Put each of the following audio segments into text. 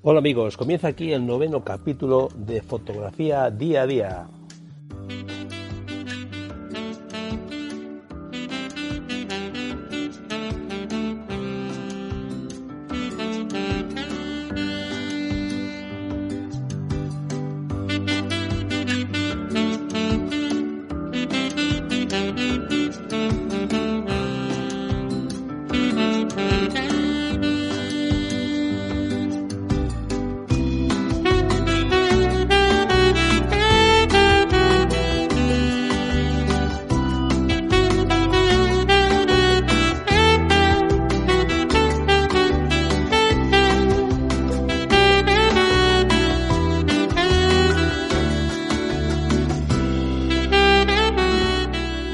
Hola amigos, comienza aquí el noveno capítulo de Fotografía Día a Día.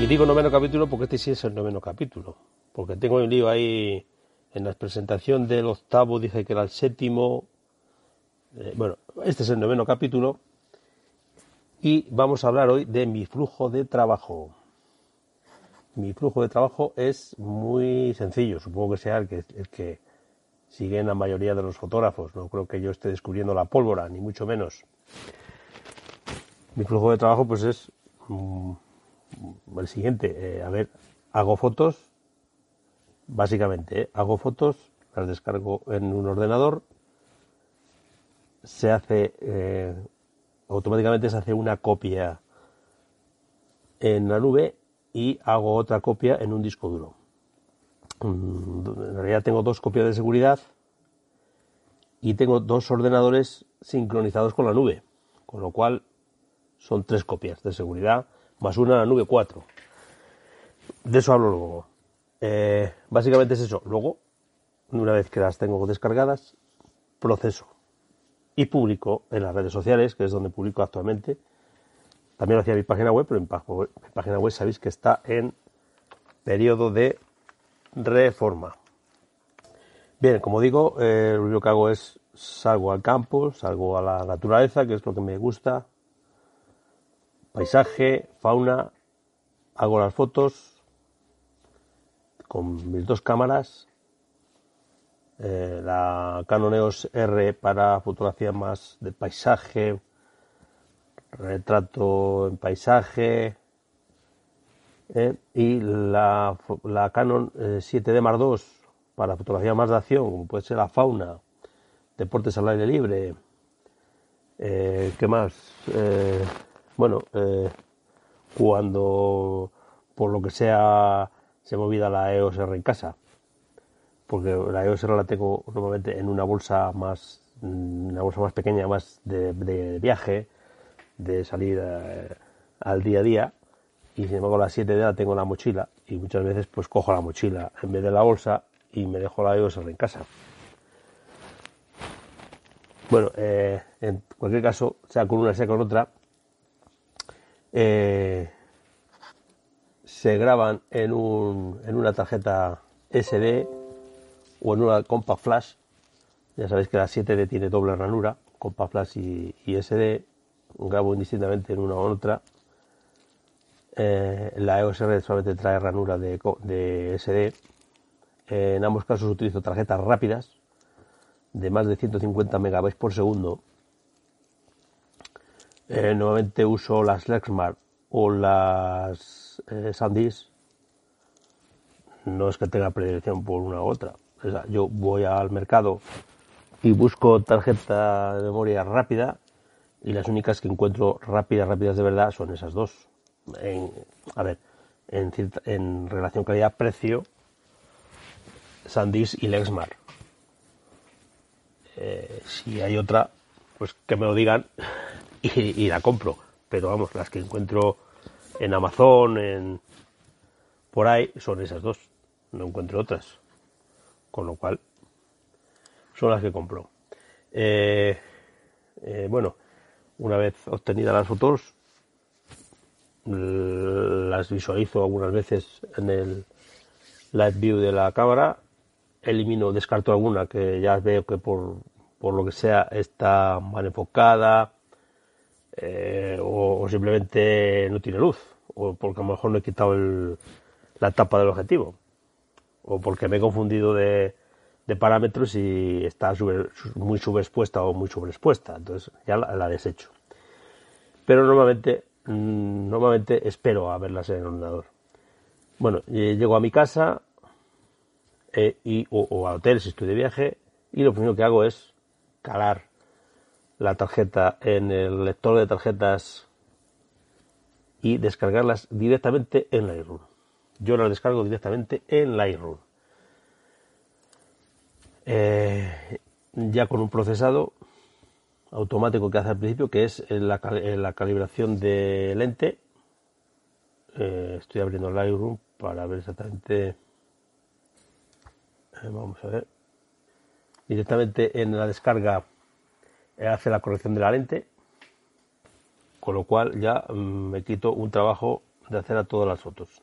Y digo noveno capítulo porque este sí es el noveno capítulo. Porque tengo un lío ahí en la presentación del octavo, dije que era el séptimo. Eh, bueno, este es el noveno capítulo. Y vamos a hablar hoy de mi flujo de trabajo. Mi flujo de trabajo es muy sencillo, supongo que sea el que, el que siguen la mayoría de los fotógrafos. No creo que yo esté descubriendo la pólvora, ni mucho menos. Mi flujo de trabajo pues es mm, el siguiente, eh, a ver, hago fotos, básicamente, eh, hago fotos, las descargo en un ordenador, se hace, eh, automáticamente se hace una copia en la nube y hago otra copia en un disco duro. Mm, En realidad tengo dos copias de seguridad y tengo dos ordenadores sincronizados con la nube, con lo cual son tres copias de seguridad más una la nube 4. De eso hablo luego. Eh, básicamente es eso. Luego, una vez que las tengo descargadas, proceso y publico en las redes sociales, que es donde publico actualmente. También lo hacía mi página web, pero mi página web sabéis que está en periodo de reforma. Bien, como digo, eh, lo único que hago es salgo al campo, salgo a la naturaleza, que es lo que me gusta, paisaje, fauna, hago las fotos con mis dos cámaras, eh, la Canon EOS R para fotografía más de paisaje, retrato en paisaje, eh, y la, la Canon 7D Mark II para fotografía más de acción, como puede ser la fauna, deportes al aire libre, eh, ¿qué más? Bueno, eh, cuando por lo que sea se me la EOS R en casa, porque la EOS R la tengo normalmente en una bolsa más, una bolsa más pequeña, más de, de viaje, de salir eh, al día a día, y sin embargo la 7D la tengo en la mochila, y muchas veces pues cojo la mochila en vez de la bolsa y me dejo la EOS en casa. Bueno, eh, en cualquier caso, sea con una sea con otra, eh, se graban en, un, en una tarjeta SD o en una Compact Flash. Ya sabéis que la 7D tiene doble ranura, Compact Flash y, SD. Grabo indistintamente en una u otra. Eh, la EOS R solamente trae ranura de, de SD. Eh, en ambos casos utilizo tarjetas rápidas de más de 150 megabytes por segundo eh, normalmente uso las Lexmark o las eh, SanDisk. No es que tenga predilección por una u otra. O sea, yo voy al mercado y busco tarjeta de memoria rápida y las únicas que encuentro rápidas, rápidas de verdad son esas dos. En, a ver, en, en relación calidad-precio, SanDisk y Lexmark. Eh, si hay otra, pues que me lo digan y, la compro. Pero vamos, las que encuentro en Amazon, en por ahí, son esas dos. No encuentro otras. Con lo cual, son las que compro. Eh, eh, bueno, una vez obtenidas las fotos, las visualizo algunas veces en el live view de la cámara, elimino, descarto alguna que ya veo que por, por lo que sea está mal enfocada, eh, o, simplemente no tiene luz, o porque a lo mejor no he quitado el, la tapa del objetivo, o porque me he confundido de, parámetros y está muy subexpuesta o muy sobreexpuesta. Entonces ya la, desecho. Pero normalmente, mm, normalmente espero a verlas en el ordenador. Bueno, llego a mi casa eh, y, o, o a hotel si estoy de viaje y lo primero que hago es calar la tarjeta en el lector de tarjetas y descargarlas directamente en Lightroom. Yo las descargo directamente en Lightroom. Eh, ya con un procesado automático que hace al principio, que es la, calibración de lente. Eh, estoy abriendo Lightroom para ver exactamente. Eh, vamos a ver. Directamente en la descarga hace la corrección de la lente, con lo cual ya mm, me quito un trabajo de hacer a todas las fotos.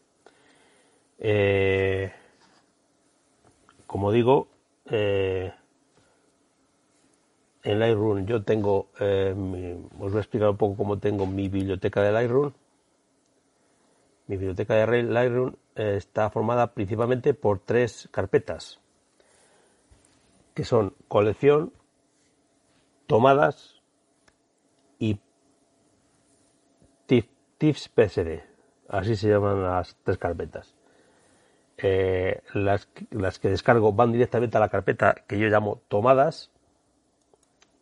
como digo, eh, en Lightroom yo tengo, eh, os voy a explicar un poco cómo tengo mi biblioteca de Lightroom. Mi biblioteca de Lightroom eh, está formada principalmente por tres carpetas, que son colección, tomadas y tips PSD. Así se llaman las tres carpetas. Eh, las, las, que descargo van directamente a la carpeta que yo llamo tomadas.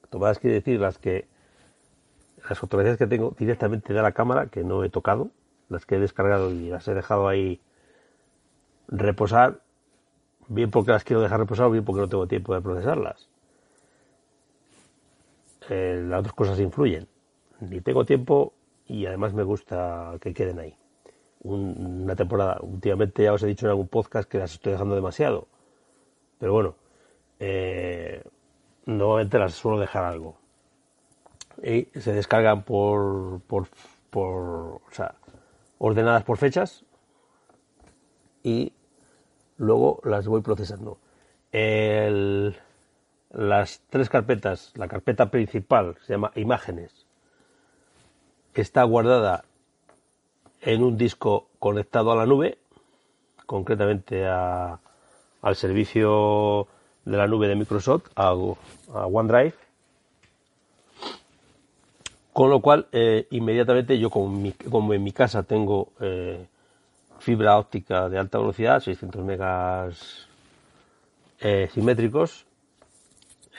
Tomadas quiere decir las que las fotografías que tengo directamente de la cámara que no he tocado, las que he descargado y las he dejado ahí reposar, bien porque las quiero dejar reposar, bien porque no tengo tiempo de procesarlas. Eh, las otras cosas influyen. Ni tengo tiempo y además me gusta que queden ahí una temporada. Últimamente ya os he dicho en algún podcast que las estoy dejando demasiado. Pero bueno, eh, las suelo dejar algo. Y se descargan por, por, por o sea, ordenadas por fechas y luego las voy procesando. Las tres carpetas, la carpeta principal se llama imágenes, está guardada en un disco conectado a la nube, concretamente a, al servicio de la nube de Microsoft, a, OneDrive. Con lo cual, eh, inmediatamente yo, como, en mi casa tengo eh, fibra óptica de alta velocidad, 600 megas eh, simétricos,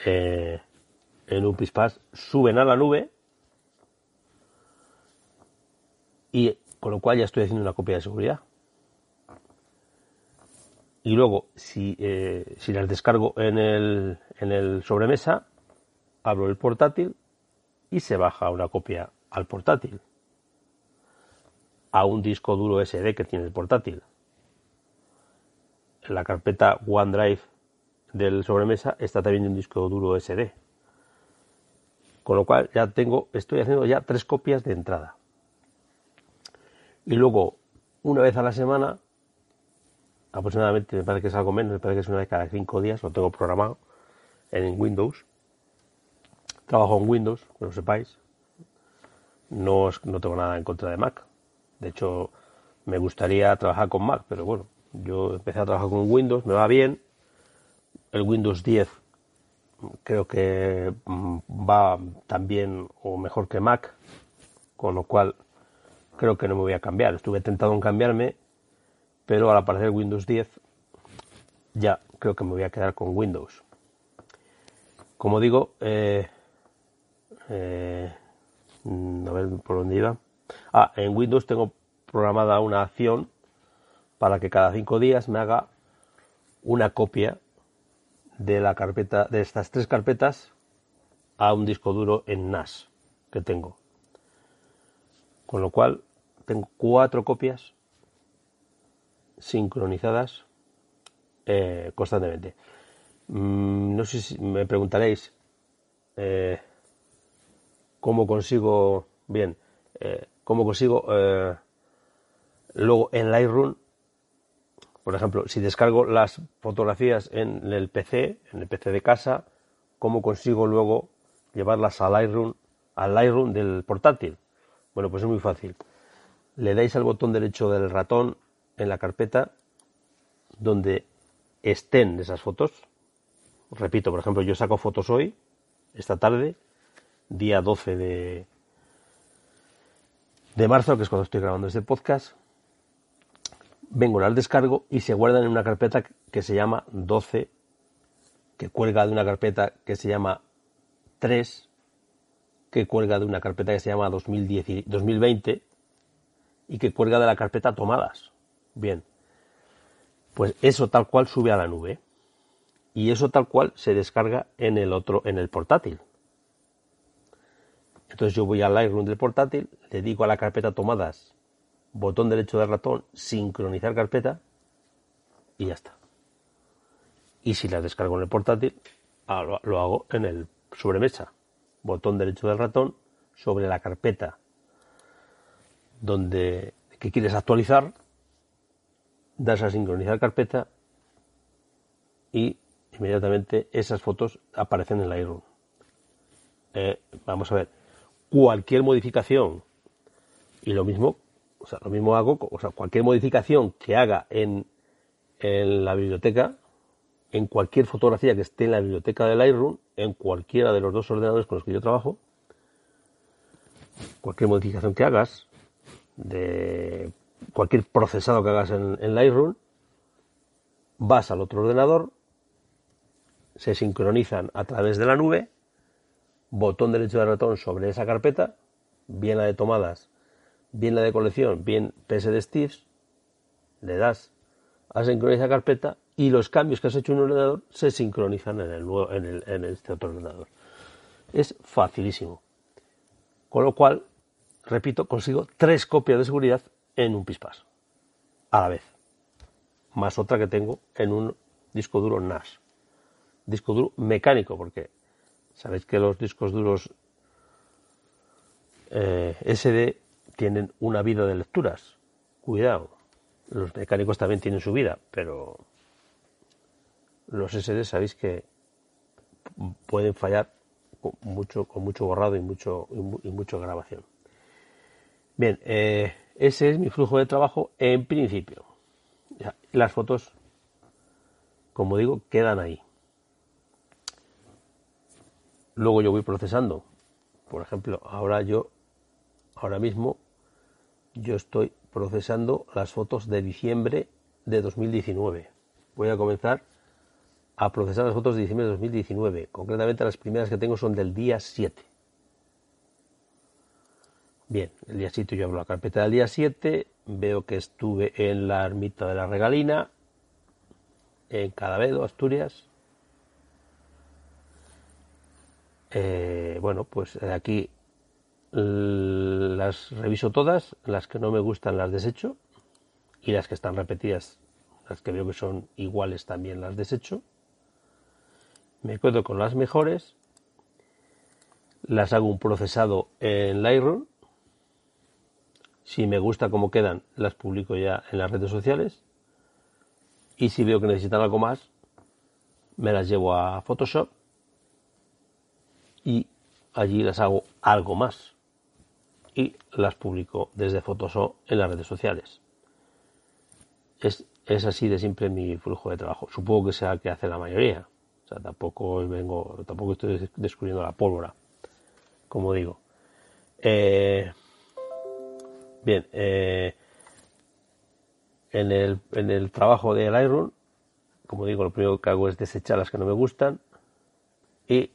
en un PISPAS suben a la nube y con lo cual ya estoy haciendo una copia de seguridad. Y luego, si, eh, si las descargo en el, en el sobremesa, abro el portátil y se baja una copia al portátil. A un disco duro SD que tiene el portátil. En la carpeta OneDrive del sobremesa está también un disco duro SD. Con lo cual ya tengo, estoy haciendo ya tres copias de entrada. Y luego, una vez a la semana, aproximadamente, me parece que es algo menos, me parece que es una vez cada cinco días, lo tengo programado en Windows. Trabajo en Windows, que lo sepáis. No, no tengo nada en contra de Mac. De hecho, me gustaría trabajar con Mac, pero bueno, yo empecé a trabajar con Windows, me va bien. El Windows 10 creo que mm, va tan bien o mejor que Mac, con lo cual creo que no me voy a cambiar. Estuve tentado en cambiarme, pero al aparecer Windows 10 ya creo que me voy a quedar con Windows. Como digo, eh, eh, a ver por dónde. Ah, en Windows tengo programada una acción para que cada cinco días me haga una copia de la carpeta de estas tres carpetas a un disco duro en NAS que tengo. Con lo cual tengo cuatro copias sincronizadas eh, constantemente. Mm, no sé si me preguntaréis eh, cómo consigo, bien, eh, cómo consigo luego en Lightroom, por ejemplo, si descargo las fotografías en el PC, en el PC de casa, cómo consigo luego llevarlas a Lightroom, al Lightroom del portátil. Bueno, pues es muy fácil le dais al botón derecho del ratón en la carpeta donde estén esas fotos repito, por ejemplo, yo saco fotos hoy, esta tarde, día 12 de, de marzo, que es cuando estoy grabando este podcast, vengo, las descargo y se guardan en una carpeta que se llama 12, que cuelga de una carpeta que se llama 3, que cuelga de una carpeta que se llama 2010, 2020 y que cuelga de la carpeta tomadas. Bien, pues eso tal cual sube a la nube y eso tal cual se descarga en el otro, en el portátil. Entonces yo voy al Lightroom del portátil, le digo a la carpeta tomadas, botón derecho del ratón, sincronizar carpeta y ya está. Y si la descargo en el portátil, ah, lo hago en el sobremesa. Botón derecho del ratón sobre la carpeta donde que quieres actualizar, das a sincronizar carpeta y inmediatamente esas fotos aparecen en Lightroom. Eh, vamos a ver, cualquier modificación y lo mismo, o sea, lo mismo hago, o sea, cualquier modificación que haga en, la biblioteca, en cualquier fotografía que esté en la biblioteca de Lightroom, en cualquiera de los dos ordenadores con los que yo trabajo, cualquier modificación que hagas, de cualquier procesado que hagas en, en Lightroom, vas al otro ordenador, se sincronizan a través de la nube botón derecho del ratón sobre esa carpeta, bien la de tomadas, bien la de colección, bien PS de Steves, le das a sincronizar carpeta y los cambios que has hecho en un ordenador se sincronizan en, el nuevo, en, el, en este otro ordenador. Es facilísimo. Con lo cual, repito, consigo tres copias de seguridad en un Pispas a la vez, más otra que tengo en un disco duro NAS. Disco duro mecánico, porque Sabéis que los discos duros eh, SD tienen una vida de lecturas. Cuidado. Los mecánicos también tienen su vida, pero los SD sabéis que pueden fallar con mucho, con mucho borrado y mucho, y mucho grabación. Bien, eh, ese es mi flujo de trabajo en principio. las fotos, como digo, quedan ahí. Luego yo voy procesando. Por ejemplo, ahora yo, ahora mismo, yo estoy procesando las fotos de diciembre de 2019. Voy a comenzar a procesar las fotos de diciembre de 2019. Concretamente las primeras que tengo son del día 7. Bien, el día 7 yo abro la carpeta del día 7, veo que estuve en la ermita de la Regalina, en Cadavedo, Asturias, Eh, bueno, pues eh, aquí las reviso todas, las que no me gustan las desecho y las que están repetidas, las que veo que son iguales también las desecho. Me quedo con las mejores, las hago un procesado en Lightroom. Si me gusta cómo quedan, las publico ya en las redes sociales. Y si veo que necesitan algo más, me las llevo a Photoshop y allí las hago algo más y las publico desde Photoshop en las redes sociales. Es, es así de simple mi flujo de trabajo. Supongo que sea el que hace la mayoría. O sea, tampoco vengo, tampoco estoy descubriendo la pólvora, como digo. Eh, bien, eh, en, el, en el trabajo de Lightroom, como digo, lo primero que hago es desechar las que no me gustan y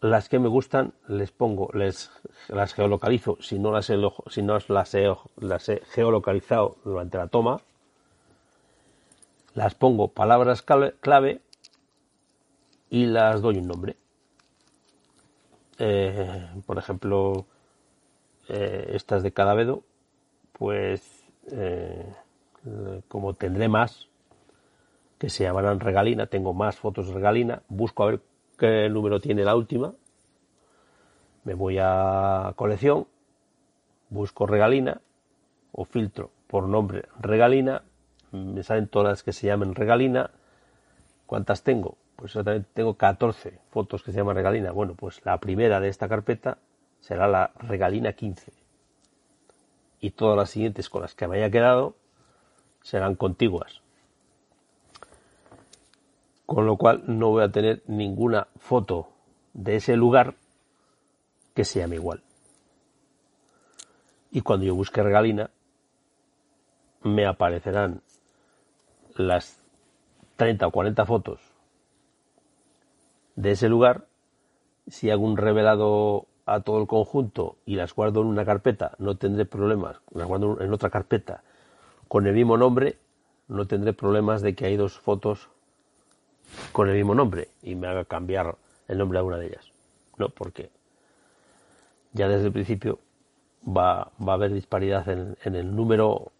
las que me gustan les pongo, les las geolocalizo si no las he, si no las he, las he geolocalizado durante la toma, las pongo palabras clave y las doy un nombre. Eh, por ejemplo, eh, estas de Cadavedo, pues eh, como tendré más que se llamarán regalina, tengo más fotos de regalina, busco a ver qué número tiene la última. Me voy a colección, busco regalina o filtro por nombre regalina. Me salen todas las que se llamen regalina. ¿Cuántas tengo? Pues exactamente tengo 14 fotos que se llaman regalina. Bueno, pues la primera de esta carpeta será la regalina 15. Y todas las siguientes con las que me haya quedado serán contiguas. Con lo cual no voy a tener ninguna foto de ese lugar que se llame igual. Y cuando yo busque regalina, me aparecerán las 30 o 40 fotos de ese lugar. Si hago un revelado a todo el conjunto y las guardo en una carpeta, no tendré problemas. Las guardo en otra carpeta con el mismo nombre, no tendré problemas de que hay dos fotos con el mismo nombre y me haga cambiar el nombre a una de ellas. No, porque ya desde el principio va, va a haber disparidad en, el número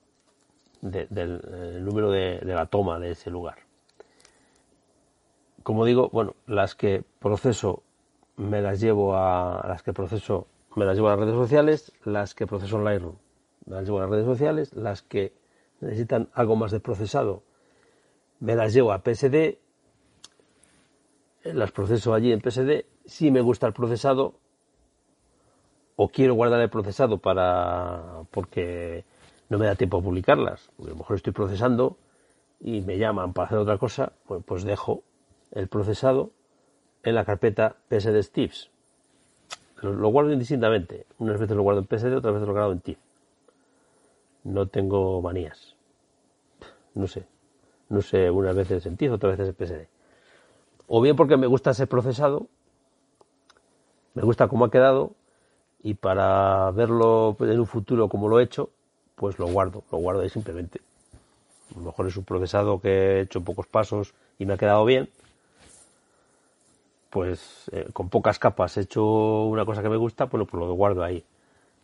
de, del número de, la toma de ese lugar. Como digo, bueno, las que proceso me las llevo a las que proceso me las llevo a las redes sociales, las que proceso en Lightroom me las llevo a las redes sociales, las que necesitan algo más de procesado me las llevo a PSD, las proceso allí en PSD, si me gusta el procesado o quiero guardar el procesado para porque no me da tiempo a publicarlas, a lo mejor estoy procesando y me llaman para hacer otra cosa, pues, pues dejo el procesado en la carpeta PSD Tips. Lo, guardo indistintamente. Unas veces lo guardo en PSD, otras veces lo guardo en TIFF. No tengo manías. No sé. No sé, unas veces en TIFF, otras veces en PSD. O bien porque me gusta ese procesado, me gusta cómo ha quedado, y para verlo en un futuro como lo he hecho, pues lo guardo, lo guardo ahí simplemente. A lo mejor es un procesado que he hecho pocos pasos y me ha quedado bien. Pues eh, con pocas capas he hecho una cosa que me gusta, pues lo guardo ahí.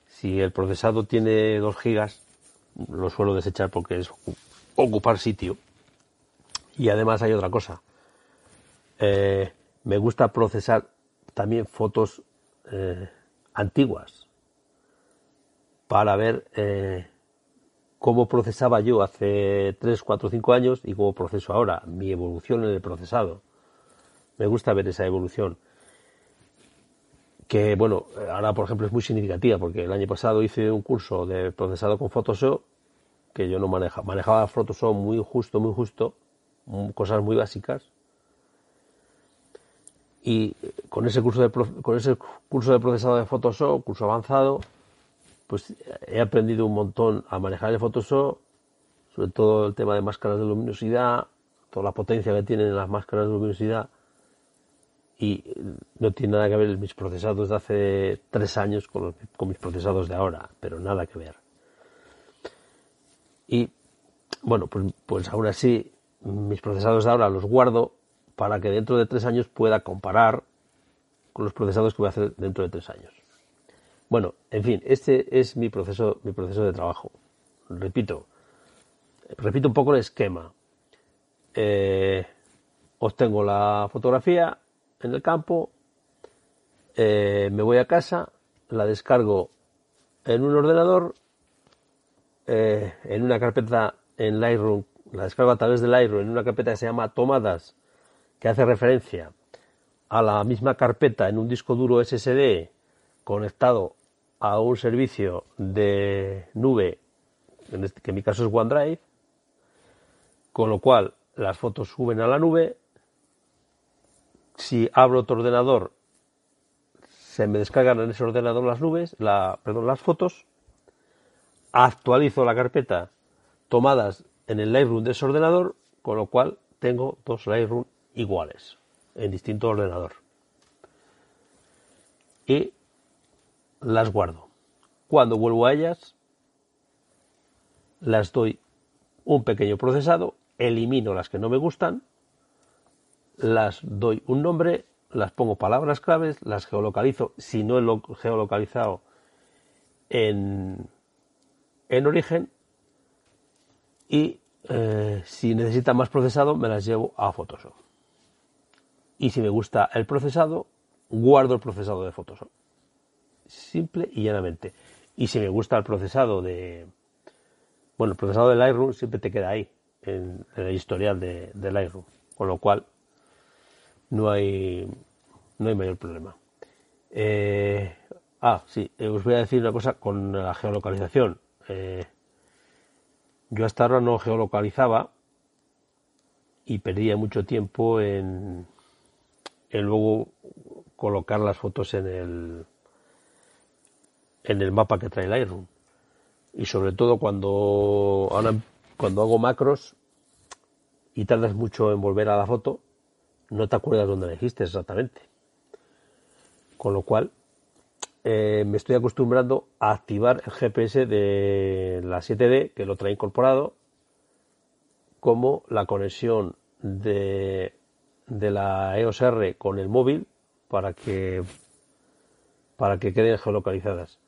Si el procesado tiene 2 gigas, lo suelo desechar porque es ocupar sitio. Y además hay otra cosa. Eh, me gusta procesar también fotos eh, antiguas para ver eh, cómo procesaba yo hace 3, 4, 5 años y cómo proceso ahora, mi evolución en el procesado. Me gusta ver esa evolución. Que bueno, ahora por ejemplo es muy significativa porque el año pasado hice un curso de procesado con Photoshop que yo no manejaba. Manejaba Photoshop muy justo, muy justo, cosas muy básicas y con ese curso de con ese curso de procesado de Photoshop, curso avanzado, pues he aprendido un montón a manejar el Photoshop, sobre todo el tema de máscaras de luminosidad, toda la potencia que tienen las máscaras de luminosidad y no tiene nada que ver mis procesados de hace tres años con, con mis procesados de ahora, pero nada que ver. Y bueno, pues, pues aún así mis procesados de ahora los guardo para que dentro de tres años pueda comparar con los procesados que voy a hacer dentro de tres años. Bueno, en fin, este es mi proceso, mi proceso de trabajo. Repito, repito un poco el esquema. Eh, obtengo la fotografía en el campo, eh, me voy a casa, la descargo en un ordenador, eh, en una carpeta en Lightroom, la descargo a través de Lightroom en una carpeta que se llama Tomadas que hace referencia a la misma carpeta en un disco duro SSD conectado a un servicio de nube, este, que en mi caso es OneDrive, con lo cual las fotos suben a la nube. Si abro otro ordenador, se me descargan en ese ordenador las nubes, perdón, las fotos. Actualizo la carpeta tomadas en el Lightroom de ese ordenador, con lo cual tengo dos Lightroom iguales en distinto ordenador. Y las guardo. Cuando vuelvo a ellas, las doy un pequeño procesado, elimino las que no me gustan, las doy un nombre, las pongo palabras claves, las geolocalizo, si no he geolocalizado en, en origen, y eh, si necesita más procesado, me las llevo a Photoshop y si me gusta el procesado, guardo el procesado de Photoshop. Simple y llanamente. Y si me gusta el procesado de... Bueno, el procesado de Lightroom siempre te queda ahí, en, el historial de, Lightroom. Con lo cual, no hay, no hay mayor problema. Eh, ah, sí, eh, os voy a decir una cosa con la geolocalización. Eh, yo hasta ahora no geolocalizaba y perdía mucho tiempo en, en luego colocar las fotos en el en el mapa que trae Lightroom. Y sobre todo cuando ahora cuando hago macros y tardas mucho en volver a la foto no te acuerdas dónde la dijiste exactamente. Con lo cual eh, me estoy acostumbrando a activar el GPS de la 7D que lo trae incorporado como la conexión de, de la EOS R con el móvil para que para que queden geolocalizadas.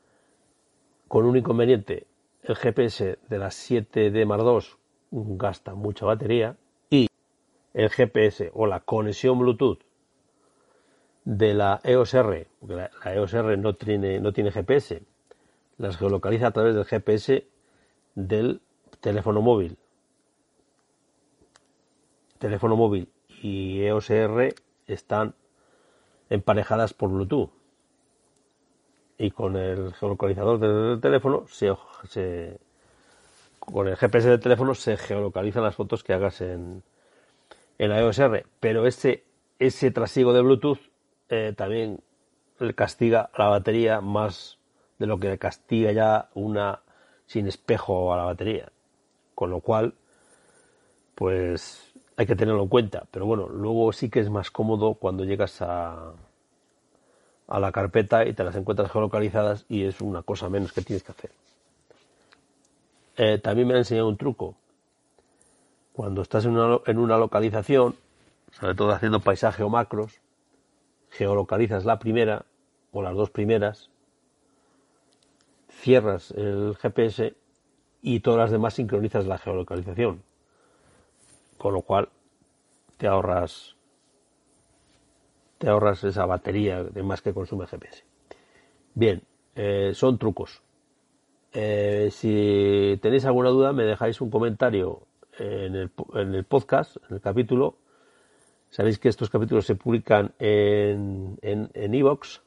Con un inconveniente, el GPS de la 7D Mark II gasta mucha batería y el GPS o la conexión Bluetooth de la EOS R, porque la, EOS R no tiene, no tiene GPS, las geolocaliza a través del GPS del teléfono móvil. Teléfono móvil y EOS están emparejadas por Bluetooth. Y con el geolocalizador del teléfono, se, con el GPS del teléfono se geolocalizan las fotos que hagas en, en la EOS R. Pero ese, ese trasiego de Bluetooth eh, también castiga la batería más de lo que castiga ya una sin espejo a la batería. Con lo cual, pues hay que tenerlo en cuenta. Pero bueno, luego sí que es más cómodo cuando llegas a, a la carpeta y te las encuentras geolocalizadas y es una cosa menos que tienes que hacer. Eh, también me ha enseñado un truco. Cuando estás en una, en una localización, sobre todo haciendo paisaje o macros, geolocalizas la primera o las dos primeras, cierras el GPS y todas las demás sincronizas la geolocalización con lo cual te ahorras te ahorras esa batería de más que consume GPS. Bien, eh, son trucos. Eh, si tenéis alguna duda, me dejáis un comentario en el, en el podcast, en el capítulo. Sabéis que estos capítulos se publican en en, en iVoox.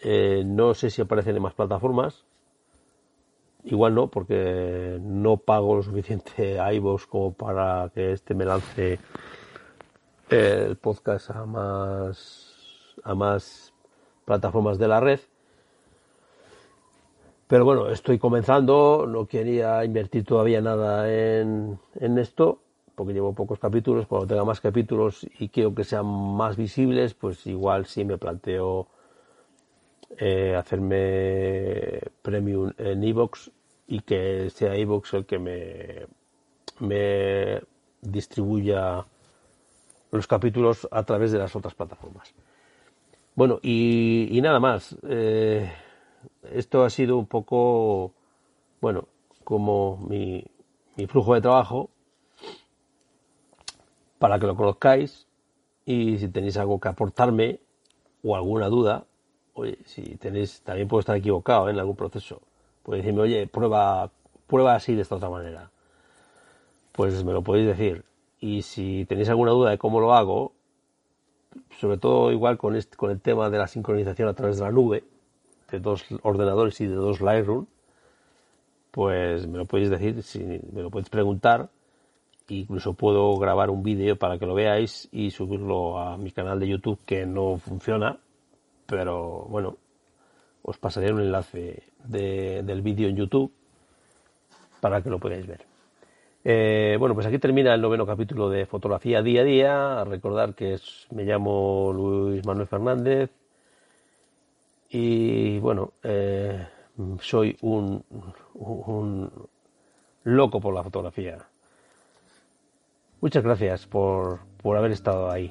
Eh, no sé si aparecen en más plataformas. Igual no, porque no pago lo suficiente a iVoox como para que este me lance el podcast a más, a más plataformas de la red. Pero bueno, estoy comenzando, no quería invertir todavía nada en, en esto, porque llevo pocos capítulos, cuando tenga más capítulos y quiero que sean más visibles, pues igual sí me planteo eh, hacerme premium en iVoox y que sea iVoox el que me, me distribuya los capítulos a través de las otras plataformas. Bueno, y, nada más. Eh, esto ha sido un poco, bueno, como mi, mi flujo de trabajo, para que lo conozcáis y si tenéis algo que aportarme o alguna duda, oye, si tenéis, también puedo estar equivocado en algún proceso. Puede decirme, oye, prueba, prueba así de esta otra manera. Pues me lo podéis decir. Y si tenéis alguna duda de cómo lo hago, sobre todo igual con, este, con el tema de la sincronización a través de la nube, de dos ordenadores y de dos Lightroom, pues me lo podéis decir, me lo podéis preguntar, incluso puedo grabar un vídeo para que lo veáis y subirlo a mi canal de YouTube que no funciona, pero bueno, os pasaré un enlace del vídeo en YouTube para que lo podáis ver. Eh, bueno, pues aquí termina el noveno capítulo de Fotografía Día a Día. recordar que me llamo Luis Manuel Fernández y bueno, eh, soy un, un loco por la fotografía. Muchas gracias por, por haber estado ahí.